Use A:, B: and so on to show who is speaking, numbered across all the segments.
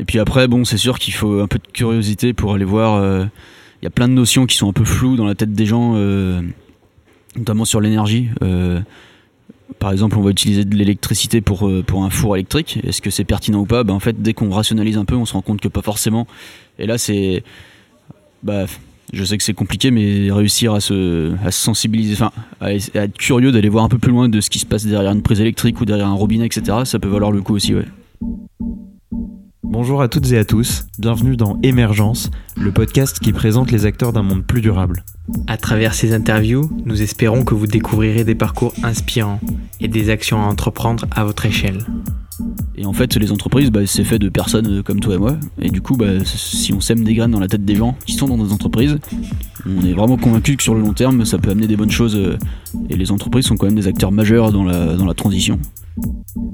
A: Et puis après, bon, c'est sûr qu'il faut un peu de curiosité pour aller voir. Il y a plein de notions qui sont un peu floues dans la tête des gens, notamment sur l'énergie. par exemple, on va utiliser de l'électricité pour, pour un four électrique. Est-ce que c'est pertinent ou pas? Ben, En fait, dès qu'on rationalise un peu, on se rend compte que pas forcément. Et là, c'est. Bah, je sais que c'est compliqué, mais réussir à se, sensibiliser, enfin, à, être curieux d'aller voir un peu plus loin de ce qui se passe derrière une prise électrique ou derrière un robinet, etc., ça peut valoir le coup aussi, ouais.
B: Bonjour à toutes et à tous, bienvenue dans Émergence, le podcast qui présente les acteurs d'un monde plus durable.
C: À travers ces interviews, nous espérons que vous découvrirez des parcours inspirants et des actions à entreprendre à votre échelle.
A: Et en fait, les entreprises, bah, c'est fait de personnes comme toi et moi. Et du coup, bah, si on sème des graines dans la tête des gens qui sont dans nos entreprises, on est vraiment convaincu que sur le long terme, ça peut amener des bonnes choses. Euh, et les entreprises sont quand même des acteurs majeurs dans la, dans la transition.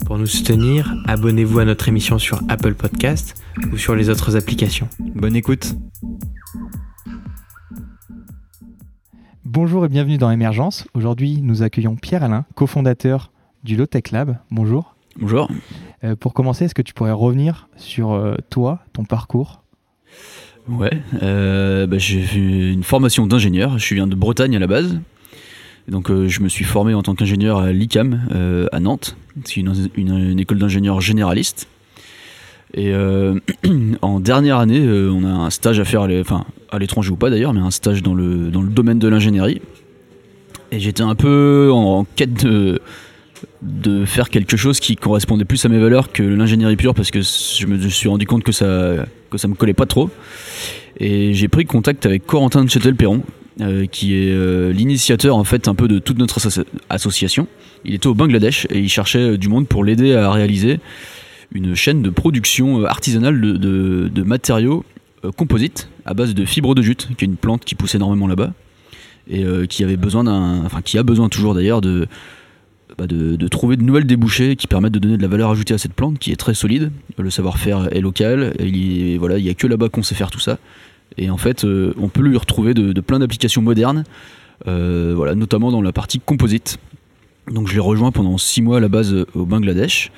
C: Pour nous soutenir, abonnez-vous à notre émission sur Apple Podcast ou sur les autres applications.
B: Bonne écoute.
D: Bonjour et bienvenue dans Émergence. Aujourd'hui, nous accueillons Pierre Alain, cofondateur du Lotech Lab. Bonjour.
A: Bonjour.
D: Euh, pour commencer, est-ce que tu pourrais revenir sur euh, toi, ton parcours?
A: Ouais, euh, bah, j'ai fait une formation d'ingénieur. Je viens de Bretagne à la base. Donc je me suis formé en tant qu'ingénieur à l'ICAM à Nantes. C'est une, école d'ingénieurs généraliste. Et en dernière année, on a un stage à faire, à l'étranger ou pas d'ailleurs, mais un stage dans le, dans le domaine de l'ingénierie. Et j'étais un peu en quête de, de faire quelque chose qui correspondait plus à mes valeurs que l'ingénierie pure parce que je me suis rendu compte que ça que ça me collait pas trop et j'ai pris contact avec Corentin de Châtel-Perron euh, qui est euh, l'initiateur en fait un peu de toute notre association. Il était au Bangladesh et il cherchait euh, du monde pour l'aider à réaliser une chaîne de production artisanale de, matériaux composites à base de fibres de jute, qui est une plante qui pousse énormément là-bas et qui avait besoin d'un, enfin qui a besoin toujours d'ailleurs de bah, de, trouver de nouvelles débouchés qui permettent de donner de la valeur ajoutée à cette plante qui est très solide. Le savoir-faire est local, et il voilà, il n'y a que là-bas qu'on sait faire tout ça. Et en fait, euh, on peut lui retrouver de, plein d'applications modernes, euh, voilà, notamment dans la partie composite. Donc je l'ai rejoint pendant six mois à la base euh, au Bangladesh.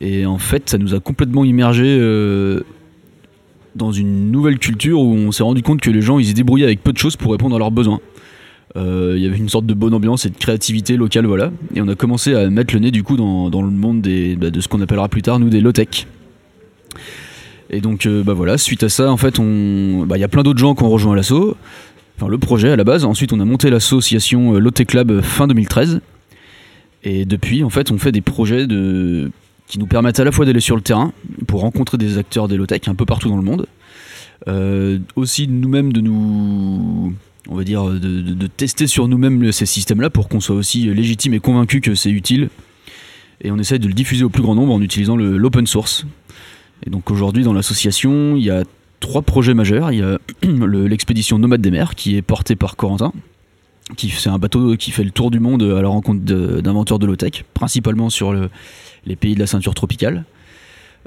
A: Et en fait, ça nous a complètement immergé dans une nouvelle culture où on s'est rendu compte que les gens ils se débrouillaient avec peu de choses pour répondre à leurs besoins. Il y avait une sorte de bonne ambiance et de créativité locale, voilà. Et on a commencé à mettre le nez du coup dans, le monde bah, de ce qu'on appellera plus tard nous des low-tech. Et donc euh, bah voilà, suite à ça, en fait, bah, il y a plein d'autres gens qui ont rejoint l'assaut, enfin le projet à la base. Ensuite, on a monté l'association euh, Low-Tech Lab fin 2013. Et depuis, en fait, on fait des projets de... qui nous permettent à la fois d'aller sur le terrain pour rencontrer des acteurs des low-tech un peu partout dans le monde. aussi nous-mêmes de nous on va dire, de, tester sur nous-mêmes ces systèmes-là pour qu'on soit aussi légitime et convaincu que c'est utile. Et on essaye de le diffuser au plus grand nombre en utilisant l'open source. Et donc aujourd'hui, dans l'association, il y a trois projets majeurs. Il y a l'expédition Nomade des mers qui est portée par Corentin. qui C'est un bateau qui fait le tour du monde à la rencontre d'inventeurs de, low-tech, principalement sur les pays de la ceinture tropicale.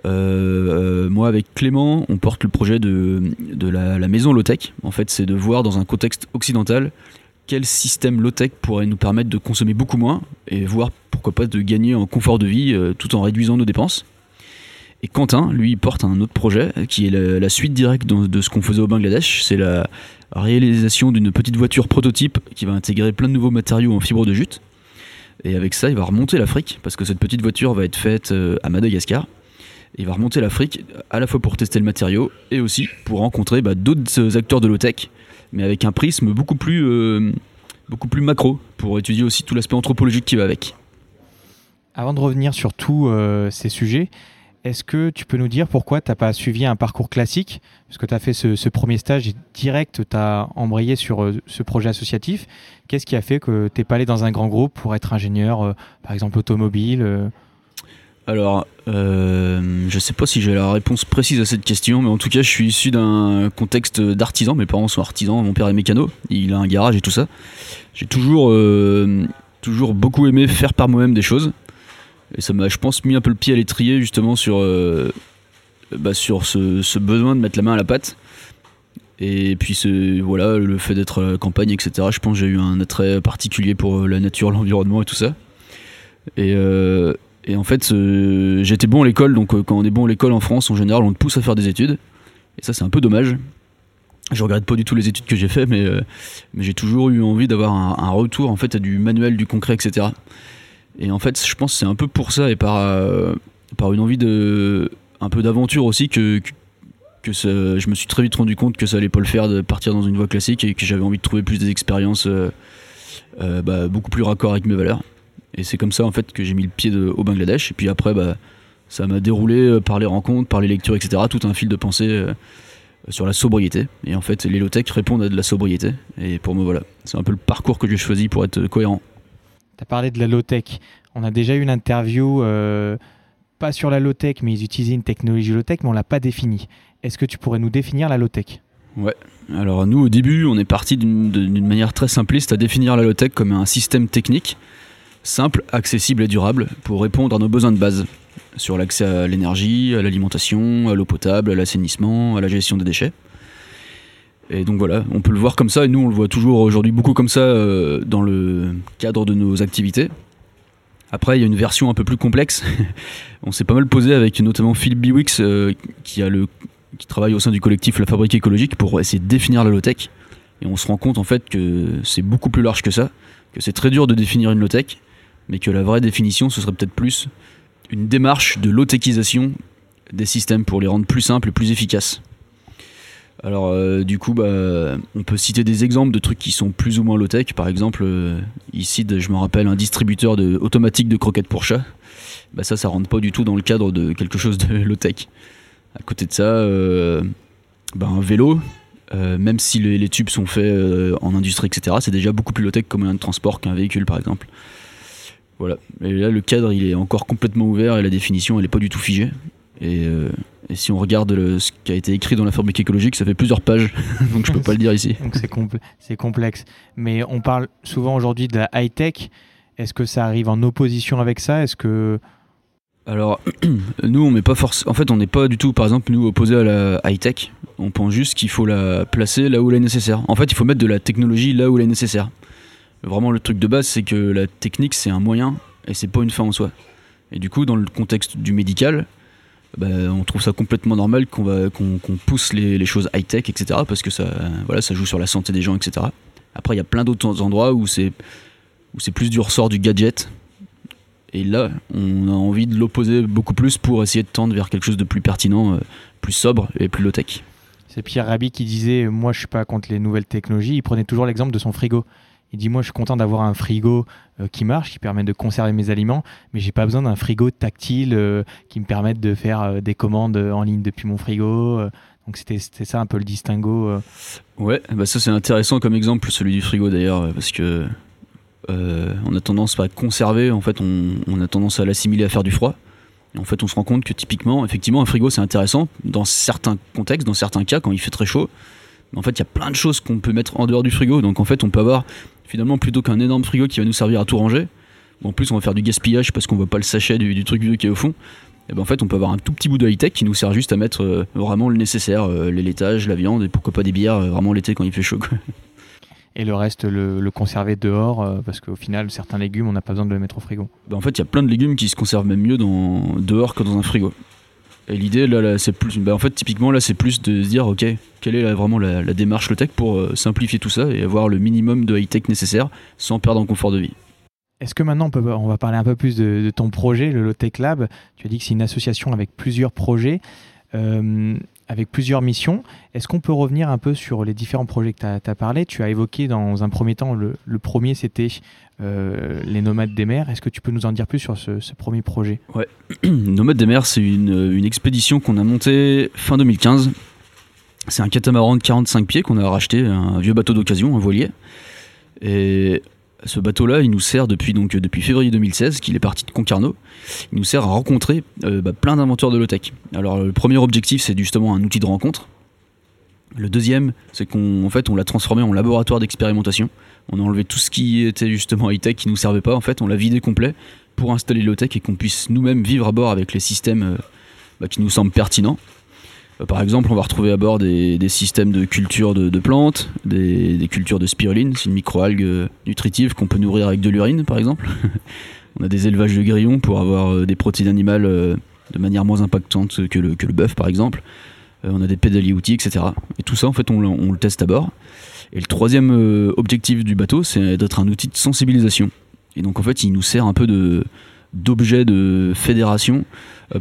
A: Euh, moi, avec Clément, on porte le projet de, la, maison low-tech. En fait, c'est de voir dans un contexte occidental quel système low-tech pourrait nous permettre de consommer beaucoup moins et voir pourquoi pas de gagner en confort de vie euh, tout en réduisant nos dépenses. Et Quentin, lui, porte un autre projet qui est la, suite directe de, ce qu'on faisait au Bangladesh. C'est la réalisation d'une petite voiture prototype qui va intégrer plein de nouveaux matériaux en fibre de jute. Et avec ça, il va remonter l'Afrique parce que cette petite voiture va être faite à Madagascar il va remonter l'Afrique à la fois pour tester le matériau et aussi pour rencontrer bah, d'autres acteurs de low-tech, mais avec un prisme beaucoup plus, euh, beaucoup plus macro, pour étudier aussi tout l'aspect anthropologique qui va avec.
D: Avant de revenir sur tous euh, ces sujets, est-ce que tu peux nous dire pourquoi tu n'as pas suivi un parcours classique? Parce que tu as fait ce, premier stage direct, tu as embrayé sur euh, ce projet associatif. Qu'est-ce qui a fait que tu n'es pas allé dans un grand groupe pour être ingénieur, par exemple automobile
A: alors, euh, je sais pas si j'ai la réponse précise à cette question, mais en tout cas, je suis issu d'un contexte d'artisan. Mes parents sont artisans, mon père est mécano, il a un garage et tout ça. J'ai toujours, euh, toujours beaucoup aimé faire par moi-même des choses. Et ça m'a, je pense, mis un peu le pied à l'étrier justement sur, euh, bah, sur ce, besoin de mettre la main à la pâte. Et puis voilà, le fait d'être à la campagne, etc. Je pense que j'ai eu un attrait particulier pour la nature, l'environnement et tout ça. Et, Et en fait, euh, j'étais bon à l'école, donc euh, quand on est bon à l'école en France, en général, on te pousse à faire des études. Et ça, c'est un peu dommage. Je regrette pas du tout les études que j'ai fait, mais, euh, mais j'ai toujours eu envie d'avoir un, un retour en fait à du manuel, du concret, etc. Et en fait, je pense que c'est un peu pour ça et par, euh, par une envie de un peu d'aventure aussi que, que, je me suis très vite rendu compte que ça allait pas le faire de partir dans une voie classique et que j'avais envie de trouver plus des expériences euh, euh, bah, beaucoup plus raccord avec mes valeurs. Et c'est comme ça en fait que j'ai mis le pied au Bangladesh. Et puis après, bah, ça m'a déroulé par les rencontres, par les lectures, etc. Tout un fil de pensée sur la sobriété. Et en fait, les low-tech répondent à de la sobriété. Et pour moi, voilà, c'est un peu le parcours que j'ai choisi pour être cohérent.
D: Tu as parlé de la low-tech. On a déjà eu une interview, euh, pas sur la low-tech, mais ils utilisaient une technologie low-tech, mais on l'a pas définie. Est-ce que tu pourrais nous définir la low-tech?
A: Alors nous, au début, on est parti d'une manière très simpliste à définir la low-tech comme un système technique simple, accessible et durable pour répondre à nos besoins de base sur l'accès à l'énergie, à l'alimentation, à l'eau potable, à l'assainissement, à la gestion des déchets. Et donc voilà, on peut le voir comme ça, et nous on le voit toujours aujourd'hui beaucoup comme ça euh, dans le cadre de nos activités. Après, il y a une version un peu plus complexe. on s'est pas mal posé avec notamment Philippe Biwix, euh, qui a le qui travaille au sein du collectif La Fabrique écologique pour essayer de définir la low-tech. Et on se rend compte en fait que c'est beaucoup plus large que ça, que c'est très dur de définir une low-tech, mais que la vraie définition ce serait peut-être plus une démarche de low-techisation des systèmes pour les rendre plus simples et plus efficaces. Alors euh, du coup, bah, on peut citer des exemples de trucs qui sont plus ou moins low-tech. Par exemple, euh, ici, je me rappelle un distributeur automatique de croquettes pour chat. Bah, ça, ça rentre pas du tout dans le cadre de quelque chose de low-tech. À côté de ça, euh, bah, un vélo, même si les, tubes sont faits en industrie, etc., c'est déjà beaucoup plus low-tech comme moyen de transport qu'un véhicule, par exemple. Voilà. Et là, le cadre, il est encore complètement ouvert et la définition, elle est pas du tout figée. Et, euh, et si on regarde le- ce qui a été écrit dans la fabrique écologique, ça fait plusieurs pages, donc je peux pas le dire ici.
D: Donc c'est compl- complexe. Mais on parle souvent aujourd'hui de la high-tech. Est-ce que ça arrive en opposition avec ça? Est-ce que
A: Alors, nous, on met pas force. En fait, on n'est pas du tout, par exemple, nous opposés à la high tech. On pense juste qu'il faut la placer là où elle est nécessaire. En fait, il faut mettre de la technologie là où elle est nécessaire. Vraiment, le truc de base, c'est que la technique, c'est un moyen et c'est pas une fin en soi. Et du coup, dans le contexte du médical, bah, on trouve ça complètement normal qu'on pousse les, les choses high tech, etc. Parce que ça, voilà, ça joue sur la santé des gens, etc. Après, il y a plein d'autres endroits où c'est où c'est plus du ressort du gadget et là, on a envie de l'opposer beaucoup plus pour essayer de tendre vers quelque chose de plus pertinent, euh, plus sobre et plus low-tech.
D: c'est Pierre Rabhi qui disait Moi, je suis pas contre les nouvelles technologies. Il prenait toujours l'exemple de son frigo. Il dit Moi, je suis content d'avoir un frigo euh, qui marche, qui permet de conserver mes aliments, mais j'ai pas besoin d'un frigo tactile euh, qui me permette de faire euh, des commandes en ligne depuis mon frigo. donc, c'était ça un peu le distinguo.
A: Ouais, bah ça c'est intéressant comme exemple, celui du frigo d'ailleurs, parce que on a tendance à conserver, en fait, on, on a tendance à l'assimiler à faire du froid. Et en fait, on se rend compte que typiquement, effectivement, un frigo c'est intéressant dans certains contextes, dans certains cas, quand il fait très chaud. En fait, il y a plein de choses qu'on peut mettre en dehors du frigo. Donc en fait, on peut avoir finalement plutôt qu'un énorme frigo qui va nous servir à tout ranger. En plus, on va faire du gaspillage parce qu'on voit pas le sachet du, du truc vieux qui est au fond. Et ben en fait, on peut avoir un tout petit bout de high-tech qui nous sert juste à mettre euh, vraiment le nécessaire, euh, les laitages, la viande et pourquoi pas des bières euh, vraiment l'été quand il fait chaud. quoi.
D: Et le reste, le, le conserver dehors, euh, parce qu'au final, certains légumes, on n'a pas besoin de le mettre au frigo.
A: Bah, en fait, il y a plein de légumes qui se conservent même mieux dans, dehors que dans un frigo. Et l'idée, là, c'est plus. Bah, en fait, typiquement, là, c'est plus de se dire, ok, quelle est vraiment la, démarche low-tech pour euh, simplifier tout ça et avoir le minimum de high-tech nécessaire sans perdre en confort de vie.
D: Est-ce que maintenant on, va parler un peu plus de, ton projet, le Low-Tech Lab Tu as dit que c'est une association avec plusieurs projets, euh, avec plusieurs missions. Est-ce qu'on peut revenir un peu sur les différents projets que tu as, parlé? Tu as évoqué dans un premier temps, le, premier c'était euh, les nomades des mers. Est-ce que tu peux nous en dire plus sur ce, premier projet?
A: Nomade des mers, c'est une, une expédition qu'on a montée fin 2015. C'est un catamaran de 45 pieds qu'on a racheté, un vieux bateau d'occasion, un voilier. Et ce bateau-là, il nous sert depuis, donc, depuis février 2016, qu'il est parti de Concarneau. Il nous sert à rencontrer euh, bah, plein d'inventeurs de low-tech. Alors, le premier objectif, c'est justement un outil de rencontre. Le deuxième, c'est qu'on fait, l'a transformé en laboratoire d'expérimentation. On a enlevé tout ce qui était justement high-tech qui nous servait pas. En fait, on l'a vidé complet pour installer low-tech et qu'on puisse nous-mêmes vivre à bord avec les systèmes euh, bah, qui nous semblent pertinents. Euh, par exemple, on va retrouver à bord des, systèmes de culture de, plantes, des, cultures de spiruline, c'est une microalgue euh, nutritive qu'on peut nourrir avec de l'urine, par exemple. On a des élevages de grillons pour avoir euh, des protéines animales de manière moins impactante que le, bœuf, par exemple. On a des pédaliers outils, etc. Et tout ça, en fait, on, le- teste à bord. Et le troisième objectif du bateau, c'est d'être un outil de sensibilisation. Et donc, en fait, il nous sert un peu d'objet de fédération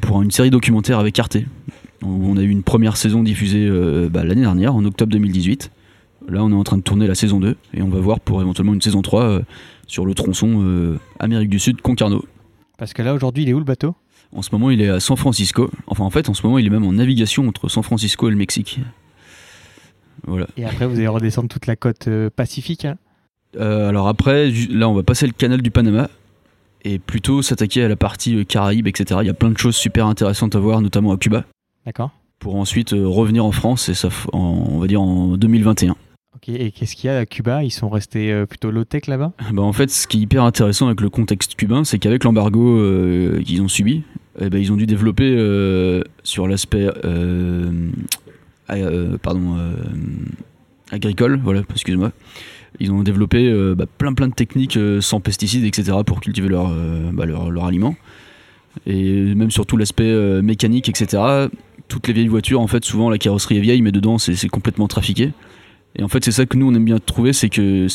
A: pour une série documentaire avec Arte. On a eu une première saison diffusée euh, bah, l'année dernière, en octobre 2018. Là, on est en train de tourner la saison 2 et on va voir pour éventuellement une saison 3 euh, sur le tronçon euh, Amérique du Sud, Concarneau.
D: Parce que là, aujourd'hui, il est où le bateau?
A: En ce moment, il est à San Francisco. Enfin, en fait, en ce moment, il est même en navigation entre San Francisco et le Mexique. Voilà.
D: Et après, vous allez redescendre toute la côte pacifique. hein?
A: Alors après, là, on va passer le canal du Panama et plutôt s'attaquer à la partie Caraïbes, etc. Il y a plein de choses super intéressantes à voir, notamment à Cuba,
D: D'accord
A: pour ensuite euh, revenir en France et ça, en- on va dire en 2021.
D: Ok, et qu'est-ce qu'il y a à Cuba? Ils sont restés euh, plutôt low-tech là-bas?
A: Bah, en fait, ce qui est hyper intéressant avec le contexte cubain, c'est qu'avec l'embargo euh, qu'ils ont subi, eh ben, ils ont dû développer euh, sur l'aspect euh, pardon, agricole, voilà, excuse-moi. Ils ont développé euh, bah, plein plein de techniques euh, sans pesticides, etc. pour cultiver leur, euh, bah, leur, leur aliment. Et même sur tout l'aspect mécanique, etc. Toutes les vieilles voitures, en fait, souvent la carrosserie est vieille, mais dedans c'est complètement trafiqué. Et en fait, c'est ça que nous on aime bien trouver, c'est que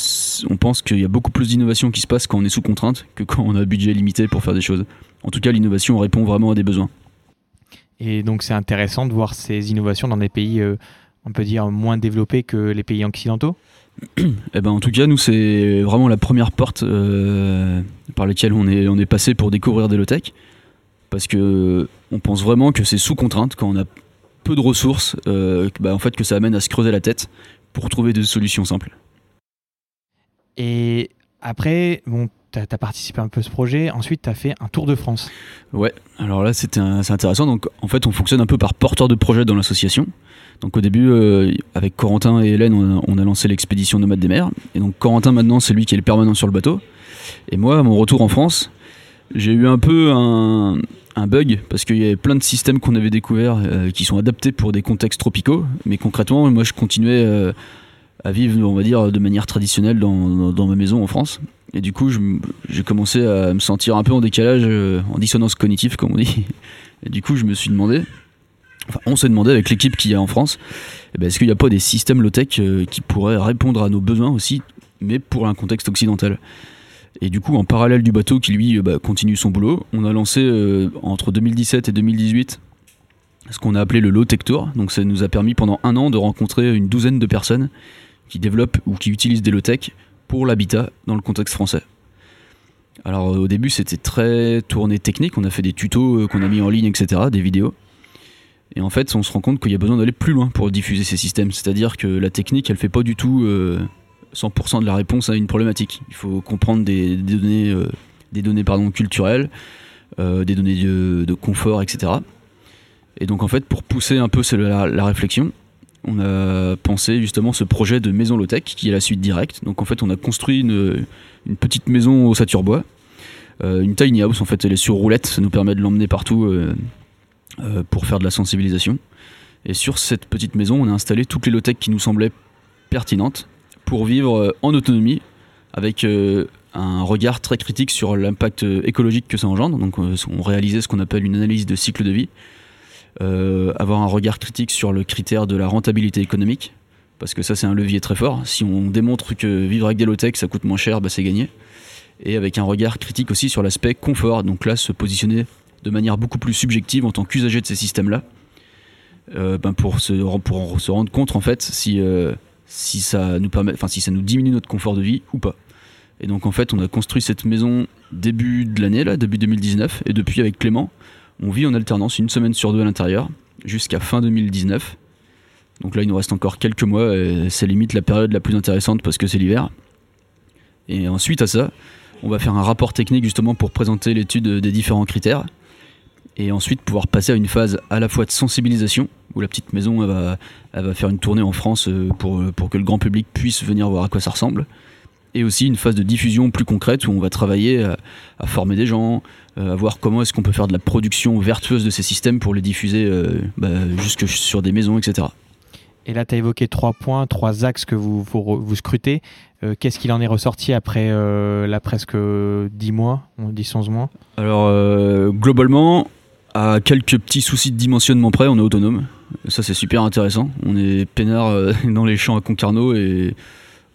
A: on pense qu'il y a beaucoup plus d'innovation qui se passe quand on est sous contrainte que quand on a un budget limité pour faire des choses. En tout cas, l'innovation répond vraiment à des besoins.
D: Et donc, c'est intéressant de voir ces innovations dans des pays, euh, on peut dire, moins développés que les pays occidentaux?
A: Eh ben, en tout cas, nous, c'est vraiment la première porte euh, par laquelle on est, on est passé pour découvrir des low-tech. Parce que on pense vraiment que c'est sous contrainte, quand on a peu de ressources, euh, que, bah, en fait, que ça amène à se creuser la tête pour trouver des solutions simples.
D: Et après, bon, tu as, participé un peu à ce projet. Ensuite, tu as fait un tour de France.
A: Ouais, alors là c'est intéressant. Donc en fait on fonctionne un peu par porteur de projet dans l'association. Donc au début euh, avec Corentin et Hélène on a, on a lancé l'expédition Nomade des mers. Et donc Corentin maintenant c'est lui qui est le permanent sur le bateau. Et moi à mon retour en France j'ai eu un peu un, un bug parce qu'il y avait plein de systèmes qu'on avait découverts euh, qui sont adaptés pour des contextes tropicaux. Mais concrètement moi je continuais euh, à vivre on va dire de manière traditionnelle dans, ma maison en France. Et du coup, j'ai commencé à me sentir un peu en décalage, euh, en dissonance cognitive, comme on dit. Et du coup, je me suis demandé, enfin, on s'est demandé avec l'équipe qu'il y a en France, eh ben, est-ce qu'il n'y a pas des systèmes low-tech qui pourraient répondre à nos besoins aussi, mais pour un contexte occidental? Et du coup, en parallèle du bateau qui lui euh, bah, continue son boulot, on a lancé euh, entre 2017 et 2018 ce qu'on a appelé le Low Tech Tour. Donc ça nous a permis pendant un an de rencontrer une douzaine de personnes qui développent ou qui utilisent des low tech pour l'habitat dans le contexte français. Alors au début c'était très tourné technique, on a fait des tutos euh, qu'on a mis en ligne, etc., des vidéos. Et en fait on se rend compte qu'il y a besoin d'aller plus loin pour diffuser ces systèmes. C'est-à-dire que la technique elle fait pas du tout 100% de la réponse à une problématique. Il faut comprendre des, données, euh, des données pardon, culturelles, euh, des données de, confort, etc. Et donc en fait pour pousser un peu la, la réflexion, on a pensé justement ce projet de maison low-tech qui est la suite directe. Donc en fait, on a construit une, petite maison au Saturbois, euh, une tiny house en fait, elle est sur roulette, ça nous permet de l'emmener partout pour faire de la sensibilisation. Et sur cette petite maison, on a installé toutes les low-tech qui nous semblaient pertinentes pour vivre euh, en autonomie avec euh, un regard très critique sur l'impact euh, écologique que ça engendre. Donc on réalisait ce qu'on appelle une analyse de cycle de vie avoir un regard critique sur le critère de la rentabilité économique, parce que ça c'est un levier très fort. Si on démontre que vivre avec des low-tech ça coûte moins cher, bah, c'est gagné. Et avec un regard critique aussi sur l'aspect confort, donc là se positionner de manière beaucoup plus subjective en tant qu'usager de ces systèmes-là, ben, pour, se, pour se rendre compte en fait si, si, ça nous permet, enfin, si ça nous diminue notre confort de vie ou pas. Et donc en fait on a construit cette maison début de l'année, là, début 2019, et depuis avec Clément, on vit en alternance une semaine sur deux à l'intérieur jusqu'à fin 2019. Donc là, il nous reste encore quelques mois et c'est limite la période la plus intéressante parce que c'est l'hiver. Et ensuite à ça, on va faire un rapport technique justement pour présenter l'étude des différents critères et ensuite pouvoir passer à une phase à la fois de sensibilisation où la petite maison elle va, elle va faire une tournée en France euh, pour, pour que le grand public puisse venir voir à quoi ça ressemble et aussi une phase de diffusion plus concrète où on va travailler à, à former des gens, euh, à voir comment est-ce qu'on peut faire de la production vertueuse de ces systèmes pour les diffuser euh, bah, jusque sur des maisons, etc.
D: Et là, tu as évoqué trois points, trois axes que vous, vous, vous scrutez. Euh, Qu'est-ce qu'il en est ressorti après euh, là, presque 10 mois, 10-11 mois?
A: Alors, euh, globalement, à quelques petits soucis de dimensionnement près, on est autonome. Ça, c'est super intéressant. On est peinard euh, dans les champs à Concarneau et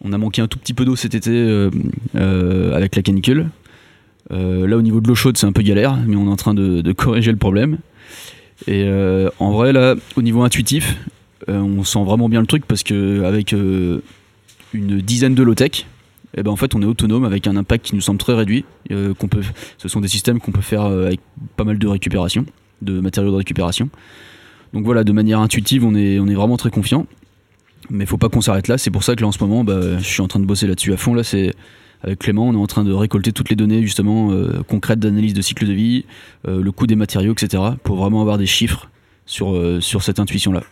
A: on a manqué un tout petit peu d'eau cet été euh, euh, avec la canicule. Là, au niveau de l'eau chaude, c'est un peu galère, mais on est en train de, corriger le problème. Et en vrai, là, au niveau intuitif, on sent vraiment bien le truc parce que avec une dizaine de low-tech, eh ben en fait, on est autonome avec un impact qui nous semble très réduit. euh, ce sont des systèmes qu'on peut faire euh, avec pas mal de récupération, de matériaux de récupération. Donc voilà, de manière intuitive, on est, vraiment très confiant. Mais faut pas qu'on s'arrête là. C'est pour ça que là, en ce moment, bah, je suis en train de bosser là-dessus à fond. Là, c'est avec Clément, on est en train de récolter toutes les données justement euh, concrètes d'analyse de cycle de vie, le coût des matériaux, etc. Pour vraiment avoir des chiffres sur cette intuition-là.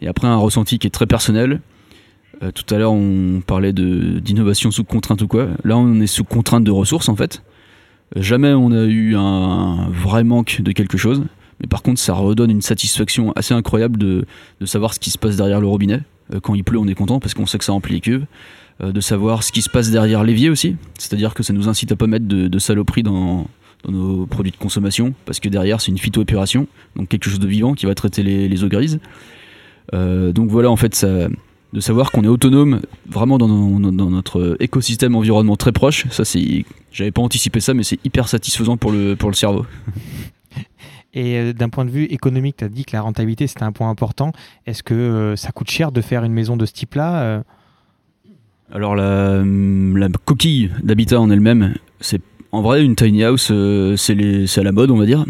A: Et après, un ressenti qui est très personnel. Euh, tout à l'heure, on parlait d'innovation sous contrainte ou quoi. Là, on est sous contrainte de ressources en fait. Euh, Jamais on a eu un vrai manque de quelque chose. Mais par contre, ça redonne une satisfaction assez incroyable de, de savoir ce qui se passe derrière le robinet. Euh, Quand il pleut, on est content parce qu'on sait que ça remplit les cuves. Euh, De savoir ce qui se passe derrière l'évier aussi. C'est-à-dire que ça nous incite à pas mettre de, de saloperies dans, dans nos produits de consommation. Parce que derrière, c'est une phytoépuration. Donc quelque chose de vivant qui va traiter les, eaux grises. Donc voilà, en fait, ça, de savoir qu'on est autonome vraiment dans, dans- dans notre écosystème environnement très proche. Ça, c'est, j'avais pas anticipé ça, mais c'est hyper satisfaisant pour le, pour le cerveau.
D: Et euh, d'un point de vue économique, tu as dit que la rentabilité, c'était un point important. Est-ce que euh, ça coûte cher de faire une maison de ce type-là euh?
A: Alors la, la coquille d'habitat en elle-même, c'est en vrai une tiny house, c'est les- c'est à la mode on va dire,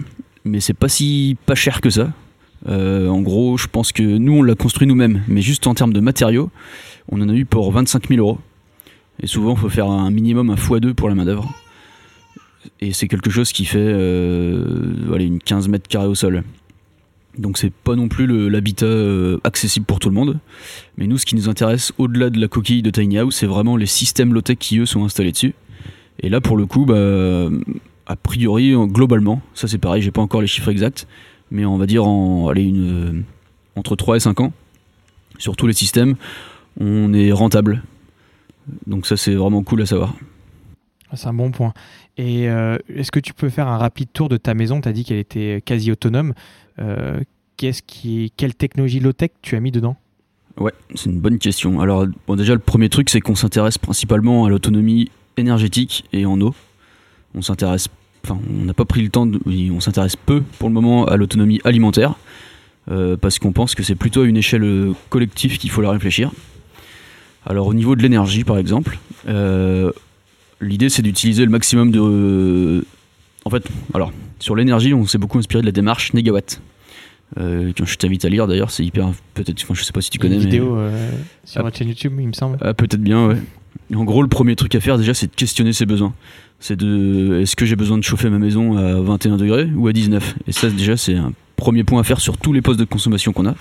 A: mais c'est pas si pas cher que ça. Euh, en gros, je pense que nous on l'a construit nous-mêmes, mais juste en termes de matériaux, on en a eu pour 25 000 euros. Et souvent, il faut faire un minimum un x2 pour la main d'œuvre. Et c'est quelque chose qui fait euh, une 15 mètres carrés au sol. Donc c'est pas non plus l'habitat euh, accessible pour tout le monde. Mais nous, ce qui nous intéresse au-delà de la coquille de Tiny House, c'est vraiment les systèmes low-tech qui, eux, sont installés dessus. Et là, pour le coup, bah, a priori, globalement, ça c'est pareil, j'ai pas encore les chiffres exacts, mais on va dire en, allez, une, entre 3 et 5 ans, sur tous les systèmes, on est rentable. Donc ça, c'est vraiment cool à savoir.
D: C'est un bon point. Et euh, est-ce que tu peux faire un rapide tour de ta maison? Tu as dit qu'elle était quasi autonome. Euh, qu'est-ce qui, quelle technologie low-tech tu as mis dedans?
A: Ouais, c'est une bonne question. Alors, bon, déjà, le premier truc, c'est qu'on s'intéresse principalement à l'autonomie énergétique et en eau. On s'intéresse, enfin, on n'a pas pris le temps, de, on s'intéresse peu pour le moment à l'autonomie alimentaire, euh, parce qu'on pense que c'est plutôt à une échelle euh, collective qu'il faut la réfléchir. Alors, au niveau de l'énergie, par exemple, euh, l'idée, c'est d'utiliser le maximum de. en fait, alors, sur l'énergie, on s'est beaucoup inspiré de la démarche Negawatt. Euh, que je t'invite à lire d'ailleurs, c'est hyper. Peut-être, enfin, je sais pas si tu
D: Il y a
A: connais.
D: une
A: mais-
D: vidéo euh, sur
A: Ah.
D: chaîne YouTube, il me semble.
A: ah, peut-être bien, ouais. En gros, le premier truc à faire déjà, c'est de questionner ses besoins. C'est de, est-ce que j'ai besoin de chauffer ma maison à 21 degrés ou à 19 Et ça, déjà, c'est un premier point à faire sur tous les postes de consommation qu'on a.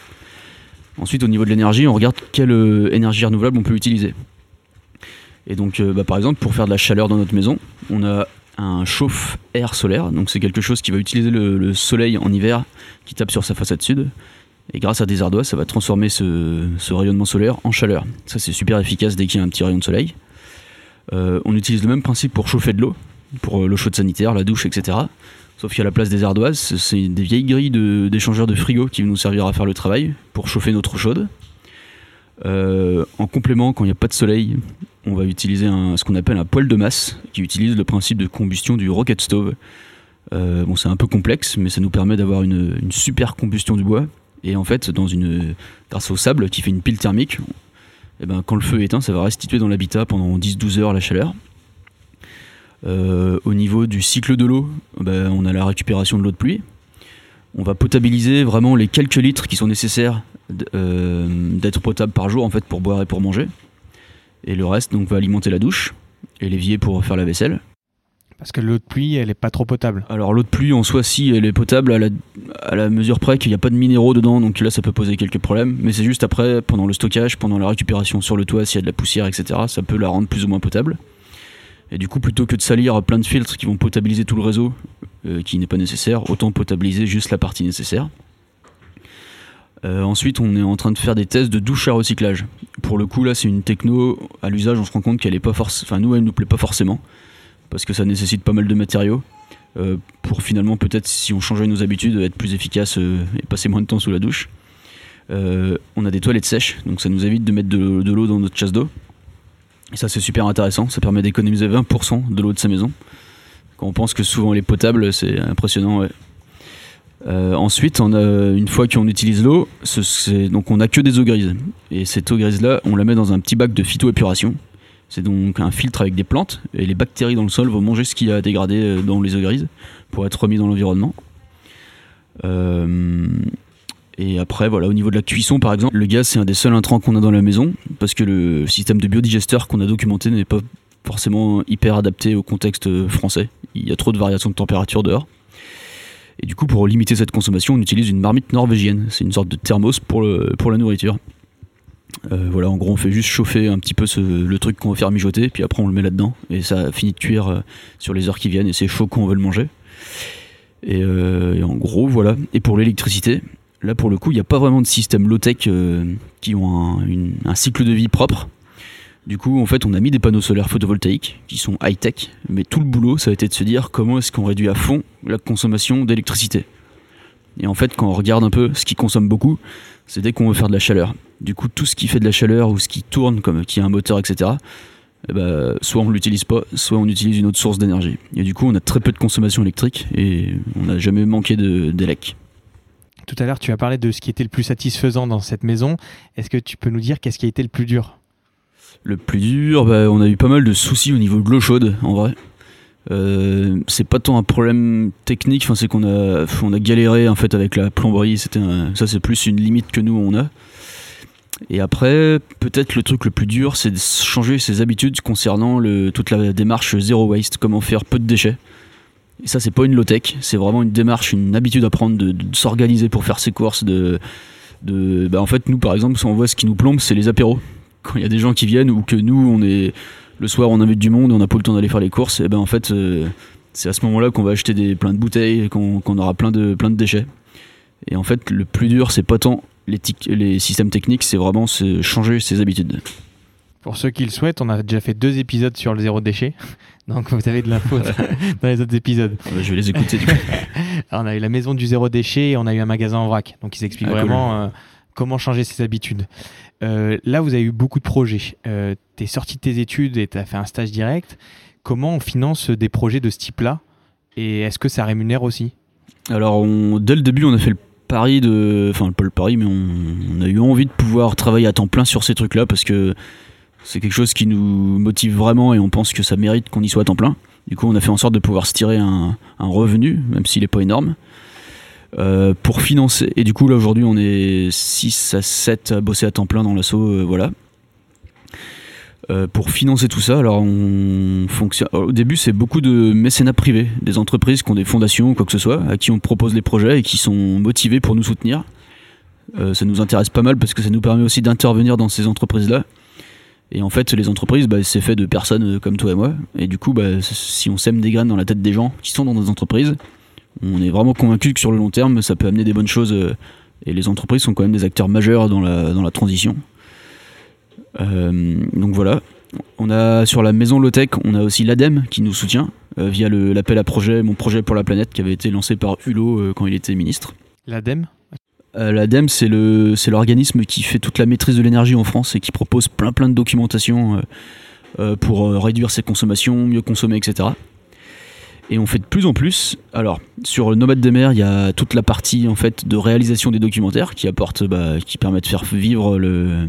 A: Ensuite, au niveau de l'énergie, on regarde quelle euh, énergie renouvelable on peut utiliser. Et donc, euh, bah, par exemple, pour faire de la chaleur dans notre maison, on a un chauffe-air solaire. Donc, c'est quelque chose qui va utiliser le, le soleil en hiver qui tape sur sa façade sud. Et grâce à des ardoises, ça va transformer ce, rayonnement solaire en chaleur. Ça, c'est super efficace dès qu'il y a un petit rayon de soleil. Euh, on utilise le même principe pour chauffer de l'eau, pour euh, l'eau chaude sanitaire, la douche, etc. Sauf qu'à la place des ardoises, c'est des vieilles grilles d'échangeurs de, frigo qui vont nous servir à faire le travail pour chauffer notre eau chaude. Euh, en complément, quand il n'y a pas de soleil, on va utiliser ce qu'on appelle un poêle de masse qui utilise le principe de combustion du rocket stove. Bon, c'est un peu complexe, mais ça nous permet d'avoir une super combustion du bois. Et en fait, dans une, grâce au sable qui fait une pile thermique, eh ben, quand le feu est éteint, ça va restituer dans l'habitat pendant 10-12 heures la chaleur. Euh, au niveau du cycle de l'eau, ben, on a la récupération de l'eau de pluie. On va potabiliser vraiment les quelques litres qui sont nécessaires euh, d'être potable par jour en fait pour boire et pour manger. Et le reste donc va alimenter la douche et l'évier pour faire la vaisselle.
D: Parce que l'eau de pluie, elle est pas trop potable.
A: Alors l'eau de pluie en soi si elle est potable à la, à la mesure près qu'il n'y a pas de minéraux dedans donc là ça peut poser quelques problèmes mais c'est juste après pendant le stockage, pendant la récupération sur le toit s'il y a de la poussière etc ça peut la rendre plus ou moins potable. Et du coup plutôt que de salir plein de filtres qui vont potabiliser tout le réseau euh, qui n'est pas nécessaire autant potabiliser juste la partie nécessaire. Euh, ensuite, on est en train de faire des tests de douche à recyclage. Pour le coup, là, c'est une techno à l'usage, on se rend compte qu'elle est pas forcément. Enfin, nous, elle nous plaît pas forcément parce que ça nécessite pas mal de matériaux. Euh, pour finalement, peut-être, si on changeait nos habitudes, être plus efficace euh, et passer moins de temps sous la douche. Euh, on a des toilettes sèches, donc ça nous évite de mettre de, l'eau dans notre chasse d'eau. Et ça, c'est super intéressant. Ça permet d'économiser 20% de l'eau de sa maison. Quand on pense que souvent elle est potable, c'est impressionnant. Ensuite, une fois qu'on utilise l'eau, donc on a que des eaux grises. Et cette eau grise là, on la met dans un petit bac de phytoépuration. C'est donc un filtre avec des plantes et les bactéries dans le sol vont manger ce qui a dégradé euh, dans les eaux grises pour être remis dans l'environnement. Euh, et après, voilà, au niveau de la cuisson, par exemple, le gaz c'est un des seuls intrants qu'on a dans la maison parce que le système de biodigesteur qu'on a documenté n'est pas forcément hyper adapté au contexte français. Il y a trop de variations de température dehors. Et du coup, pour limiter cette consommation, on utilise une marmite norvégienne. C'est une sorte de thermos pour, la nourriture. Euh, voilà, en gros, on fait juste chauffer un petit peu le truc qu'on va faire mijoter, puis après on le met là-dedans, et ça finit de cuire euh, sur les heures qui viennent, et c'est chaud quand on veut le manger. Et, euh, en gros, voilà. Et pour l'électricité, là pour le coup, il n'y a pas vraiment de système low-tech qui ont un, un cycle de vie propre. Du coup, en fait, on a mis des panneaux solaires photovoltaïques qui sont high-tech, mais tout le boulot, ça a été de se dire comment est-ce qu'on réduit à fond la consommation d'électricité. Et en fait, quand on regarde un peu ce qui consomme beaucoup, c'est dès qu'on veut faire de la chaleur. Du coup, tout ce qui fait de la chaleur ou ce qui tourne, comme qui a un moteur, etc., eh ben, soit on l'utilise pas, soit on utilise une autre source d'énergie. Et du coup, on a très peu de consommation électrique et on n'a jamais manqué de- d'élec.
D: Tout à l'heure, tu as parlé de ce qui était le plus satisfaisant dans cette maison. Est-ce que tu peux nous dire qu'est-ce qui a été le plus dur?
A: Le plus dur, bah, on a eu pas mal de soucis au niveau de l'eau chaude, en vrai. Euh, c'est pas tant un problème technique, enfin, c'est qu'on a, on a galéré en fait avec la plomberie. C'était ça, c'est plus une limite que nous on a. Et après, peut-être le truc le plus dur, c'est de changer ses habitudes concernant le, toute la démarche zéro waste, comment faire peu de déchets. Et ça, c'est pas une low-tech, c'est vraiment une démarche, une habitude à prendre de, s'organiser pour faire ses courses. De, bah, en fait, nous par exemple, si on voit ce qui nous plombe, c'est les apéros quand il y a des gens qui viennent ou que nous on est le soir on invite du monde on n'a pas le temps d'aller faire les courses et ben en fait euh, c'est à ce moment là qu'on va acheter des plein de bouteilles qu'on aura plein de plein de déchets et en fait le plus dur c'est pas tant les, systèmes techniques c'est vraiment se changer ses habitudes
D: Pour ceux qui le souhaitent, on a déjà fait deux épisodes sur le zéro déchet. Donc vous avez de l'info dans les autres épisodes.
A: Ah bah, je vais les écouter du coup.
D: Alors, on a eu la maison du zéro déchet et on a eu un magasin en vrac. Donc ils expliquent
A: Ah, cool.
D: vraiment euh, comment changer ses habitudes. Euh, là, vous avez eu beaucoup de projets. Euh, tu es sorti de tes études et tu as fait un stage direct. Comment on finance des projets de ce type-là Et est-ce que ça rémunère aussi?
A: Alors, dès le début, on a fait le pari de. Enfin, pas le pari, mais on, on a eu envie de pouvoir travailler à temps plein sur ces trucs-là parce que c'est quelque chose qui nous motive vraiment et on pense que ça mérite qu'on y soit à temps plein. Du coup, on a fait en sorte de pouvoir se tirer un, un revenu, même s'il n'est pas énorme, euh, pour financer. Et du coup, là, aujourd'hui, on est 6 à 7 à bosser à temps plein dans l'assaut, euh, voilà. Euh, pour financer tout ça, alors on fonctionne. au début, c'est beaucoup de mécénat privé, des entreprises qui ont des fondations ou quoi que ce soit, à qui on propose les projets et qui sont motivés pour nous soutenir. Ça nous intéresse pas mal parce que ça nous permet aussi d'intervenir dans ces entreprises-là. Et en fait, les entreprises, bah, c'est fait de personnes comme toi et moi. Et du coup, bah, si on sème des graines dans la tête des gens qui sont dans des entreprises, on est vraiment convaincu que sur le long terme, ça peut amener des bonnes choses. euh, Et les entreprises sont quand même des acteurs majeurs dans la, dans la transition. Euh, donc voilà. On a sur la maison Lotech, on a aussi l'ADEME qui nous soutient euh, via l'appel à projet, mon projet pour la planète, qui avait été lancé par Hulot euh, quand il était ministre.
D: L'ADEME
A: L'ADEME, c'est l'organisme qui fait toute la maîtrise de l'énergie en France et qui propose plein plein de documentation pour réduire ses consommations, mieux consommer, etc. Et on fait de plus en plus. Alors, sur Nomade des mers, il y a toute la partie en fait de réalisation des documentaires qui apporte, bah, qui permet de faire vivre le-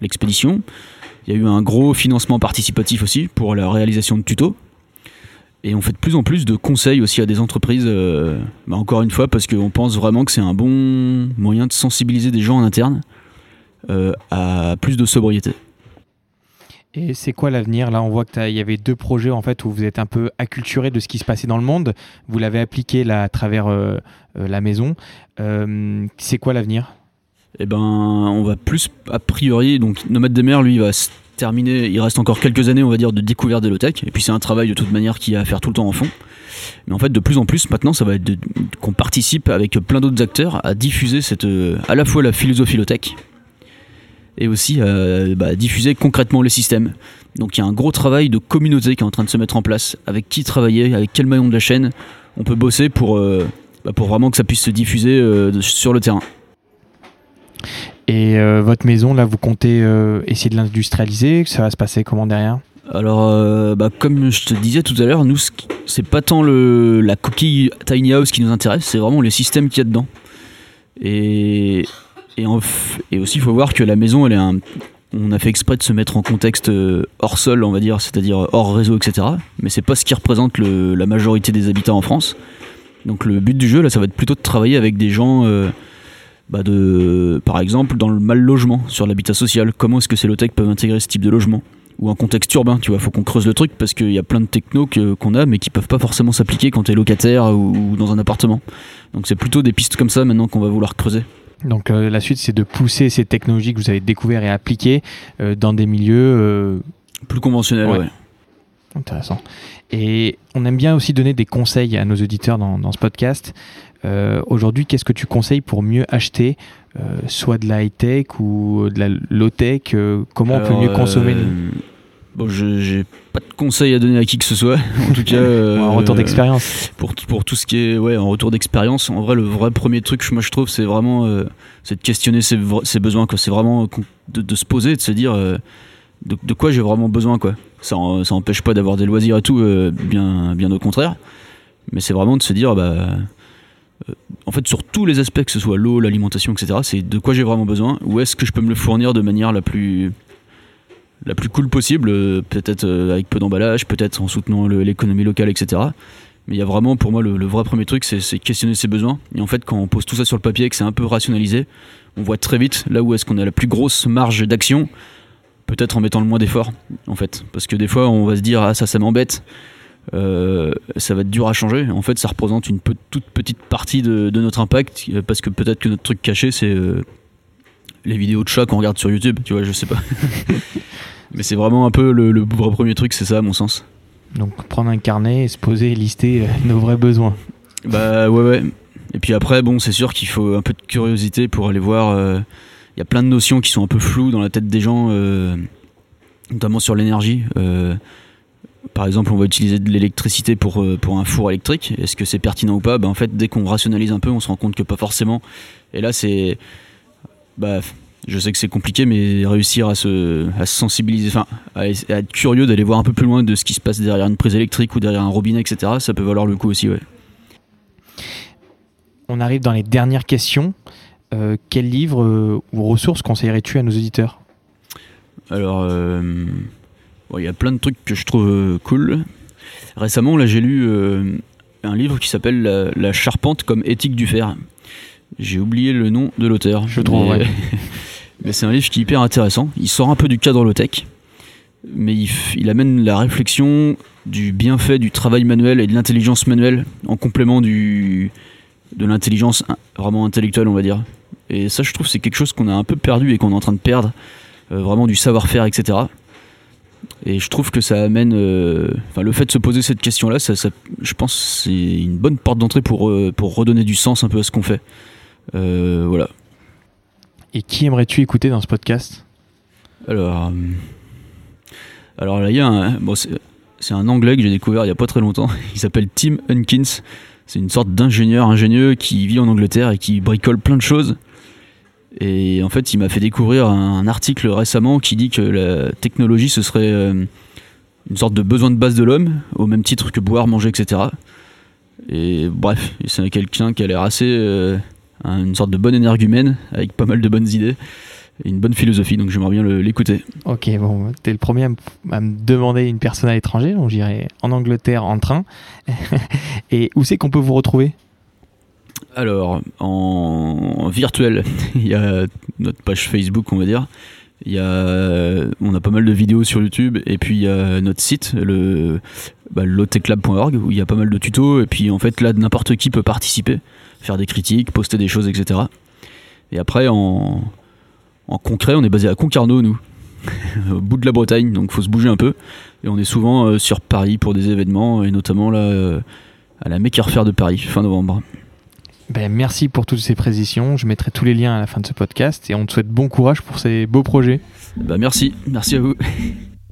A: l'expédition. Il y a eu un gros financement participatif aussi pour la réalisation de tutos. Et on fait de plus en plus de conseils aussi à des entreprises, euh, bah, encore une fois, parce qu'on pense vraiment que c'est un bon moyen de sensibiliser des gens en interne euh, à plus de sobriété.
D: Et c'est quoi l'avenir? Là, on voit qu'il y avait deux projets en fait où vous êtes un peu acculturé de ce qui se passait dans le monde. Vous l'avez appliqué là à travers euh, euh, la maison. Euh, c'est quoi l'avenir?
A: Eh ben, on va plus, a priori, donc Nomade des mers, lui, va se terminer, il reste encore quelques années, on va dire, de découverte de low-tech, et puis c'est un travail de toute manière qui a à faire tout le temps en fond. Mais en fait, de plus en plus, maintenant, ça va être qu'on participe avec plein d'autres acteurs à diffuser cette, à la fois la philosophie low-tech et aussi à bah, diffuser concrètement les systèmes. Donc il y a un gros travail de communauté qui est en train de se mettre en place. Avec qui travailler, avec quel maillon de la chaîne on peut bosser pour, euh, bah, pour vraiment que ça puisse se diffuser euh, sur le terrain.
D: Et euh, votre maison, là, vous comptez euh, essayer de l'industrialiser? Ça va se passer comment derrière?
A: Alors, euh, bah, comme je te disais tout à l'heure, nous, c'est pas tant le, la coquille tiny house qui nous intéresse, c'est vraiment les systèmes qu'il y a dedans. Et, et, aussi, il faut voir que la maison, elle est un. On a fait exprès de se mettre en contexte euh, hors sol, on va dire, c'est-à-dire hors réseau, etc. Mais c'est pas ce qui représente la majorité des habitants en France. Donc le but du jeu, là, ça va être plutôt de travailler avec des gens, euh, bah, de, par exemple, dans le mal logement, sur l'habitat social. Comment est-ce que ces low-tech peuvent intégrer ce type de logement? Ou un contexte urbain, tu vois, faut qu'on creuse le truc parce qu'il y a plein de technos qu'on a mais qui peuvent pas forcément s'appliquer quand t'es locataire ou dans un appartement. Donc c'est plutôt des pistes comme ça maintenant qu'on va vouloir creuser.
D: Donc euh, la suite, c'est de pousser ces technologies que vous avez découvertes et appliquées euh, dans des milieux euh,
A: Plus conventionnel,
D: Ouais.
A: ouais.
D: Intéressant. Et on aime bien aussi donner des conseils à nos auditeurs dans, dans ce podcast. Aujourd'hui, qu'est-ce que tu conseilles pour mieux acheter soit de la high-tech ou de la low-tech euh, Comment on peut mieux consommer
A: Bon, je- j'ai pas de conseils à donner à qui que ce soit. En tout cas, euh,
D: un retour d'expérience
A: pour, pour tout ce qui est ouais, en retour d'expérience, en vrai, le vrai premier truc, moi je trouve, c'est vraiment euh, c'est de questionner ses, ses besoins. quoi. C'est vraiment euh, de, de se poser, de se dire euh, de, de quoi j'ai vraiment besoin. quoi. Ça, en- ça empêche pas d'avoir des loisirs et tout, euh, bien, bien au contraire. Mais c'est vraiment de se dire, bah, euh, en fait, sur tous les aspects, que ce soit l'eau, l'alimentation, etc., c'est de quoi j'ai vraiment besoin. Où est-ce que je peux me le fournir de manière la plus la plus cool possible, euh, peut-être euh, avec peu d'emballage, peut-être en soutenant l'économie locale, etc. Mais il y a vraiment, pour moi, le, vrai premier truc, c'est questionner ses besoins. Et en fait, quand on pose tout ça sur le papier et que c'est un peu rationalisé, on voit très vite là où est-ce qu'on a la plus grosse marge d'action, peut-être en mettant le moins d'efforts, en fait. Parce que des fois, on va se dire, ah ça, ça m'embête, euh, ça va être dur à changer. En fait, ça représente une toute petite partie de, notre impact, parce que peut-être que notre truc caché, c'est les vidéos de chats qu'on regarde sur YouTube, tu vois, je sais pas. Mais c'est vraiment un peu le, le vrai premier truc, c'est ça, à mon sens.
D: Donc prendre un carnet et se poser et lister euh, nos vrais besoins.
A: Bah ouais ouais. Et puis après bon c'est sûr qu'il faut un peu de curiosité pour aller voir. euh, Il y a plein de notions qui sont un peu floues dans la tête des gens, euh, notamment sur l'énergie. Euh, par exemple on va utiliser de l'électricité pour, euh, pour un four électrique. Est-ce que c'est pertinent ou pas? Bah, En fait dès qu'on rationalise un peu on se rend compte que pas forcément. Et là c'est... Bah je sais que c'est compliqué mais réussir à se, à se sensibiliser, enfin à, à être curieux d'aller voir un peu plus loin de ce qui se passe derrière une prise électrique ou derrière un robinet etc. Ça peut valoir le coup aussi ouais.
D: On arrive dans les dernières questions. Euh, quel livre euh, ou ressources conseillerais-tu à nos auditeurs?
A: Alors, euh, bon, il y a plein de trucs que je trouve cool. Récemment, là, j'ai lu un livre qui s'appelle la, La charpente comme éthique du fer. J'ai oublié le nom de l'auteur.
D: Je trouve,
A: mais,
D: ouais.
A: mais c'est un livre qui est hyper intéressant. Il sort un peu du cadre low-tech, mais il, amène la réflexion du bienfait du travail manuel et de l'intelligence manuelle en complément du, de l'intelligence in- vraiment intellectuelle, on va dire. Et ça, je trouve, c'est quelque chose qu'on a un peu perdu et qu'on est en train de perdre. Euh, vraiment du savoir-faire, etc. Et je trouve que ça amène. euh, Enfin, le fait de se poser cette question-là, ça, ça- je pense c'est une bonne porte d'entrée pour, euh, pour redonner du sens un peu à ce qu'on fait. Euh, voilà.
D: Et qui aimerais-tu écouter dans ce podcast?
A: Alors, euh, alors là, il y a un, bon, c'est, un anglais que j'ai découvert il y a pas très longtemps. Il s'appelle Tim Hunkins. C'est une sorte d'ingénieur ingénieux qui vit en Angleterre et qui bricole plein de choses. Et en fait, il m'a fait découvrir un article récemment qui dit que la technologie ce serait euh, une sorte de besoin de base de l'homme, au même titre que boire, manger, etc. Et bref, c'est quelqu'un qui a l'air assez euh, une sorte de bon énergumène avec pas mal de bonnes idées et une bonne philosophie. Donc j'aimerais bien l'écouter.
D: Ok, bon, t'es le premier à me, à me demander une personne à l'étranger, donc j'irai en Angleterre en train. Et où c'est qu'on peut vous retrouver?
A: Alors, en, en virtuel, il y a notre page Facebook, on va dire. Il y a, on a pas mal de vidéos sur YouTube et puis il y a notre site, le bah, où il y a pas mal de tutos. Et puis en fait, là, n'importe qui peut participer, faire des critiques, poster des choses, etc. Et après, en, en concret, on est basé à Concarneau, nous, au bout de la Bretagne, donc faut se bouger un peu. Et on est souvent euh, sur Paris pour des événements, et notamment là, euh, à la Maker Faire de Paris, fin novembre.
E: Ben, merci pour toutes ces précisions. Je mettrai tous les liens à la fin de ce podcast et on te souhaite bon courage pour ces beaux projets.
A: Bah merci, merci à vous.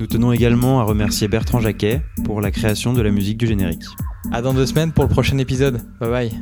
B: Nous tenons également à remercier Bertrand Jacquet pour la création de la musique du générique.
D: À dans deux semaines pour le prochain épisode. Bye bye.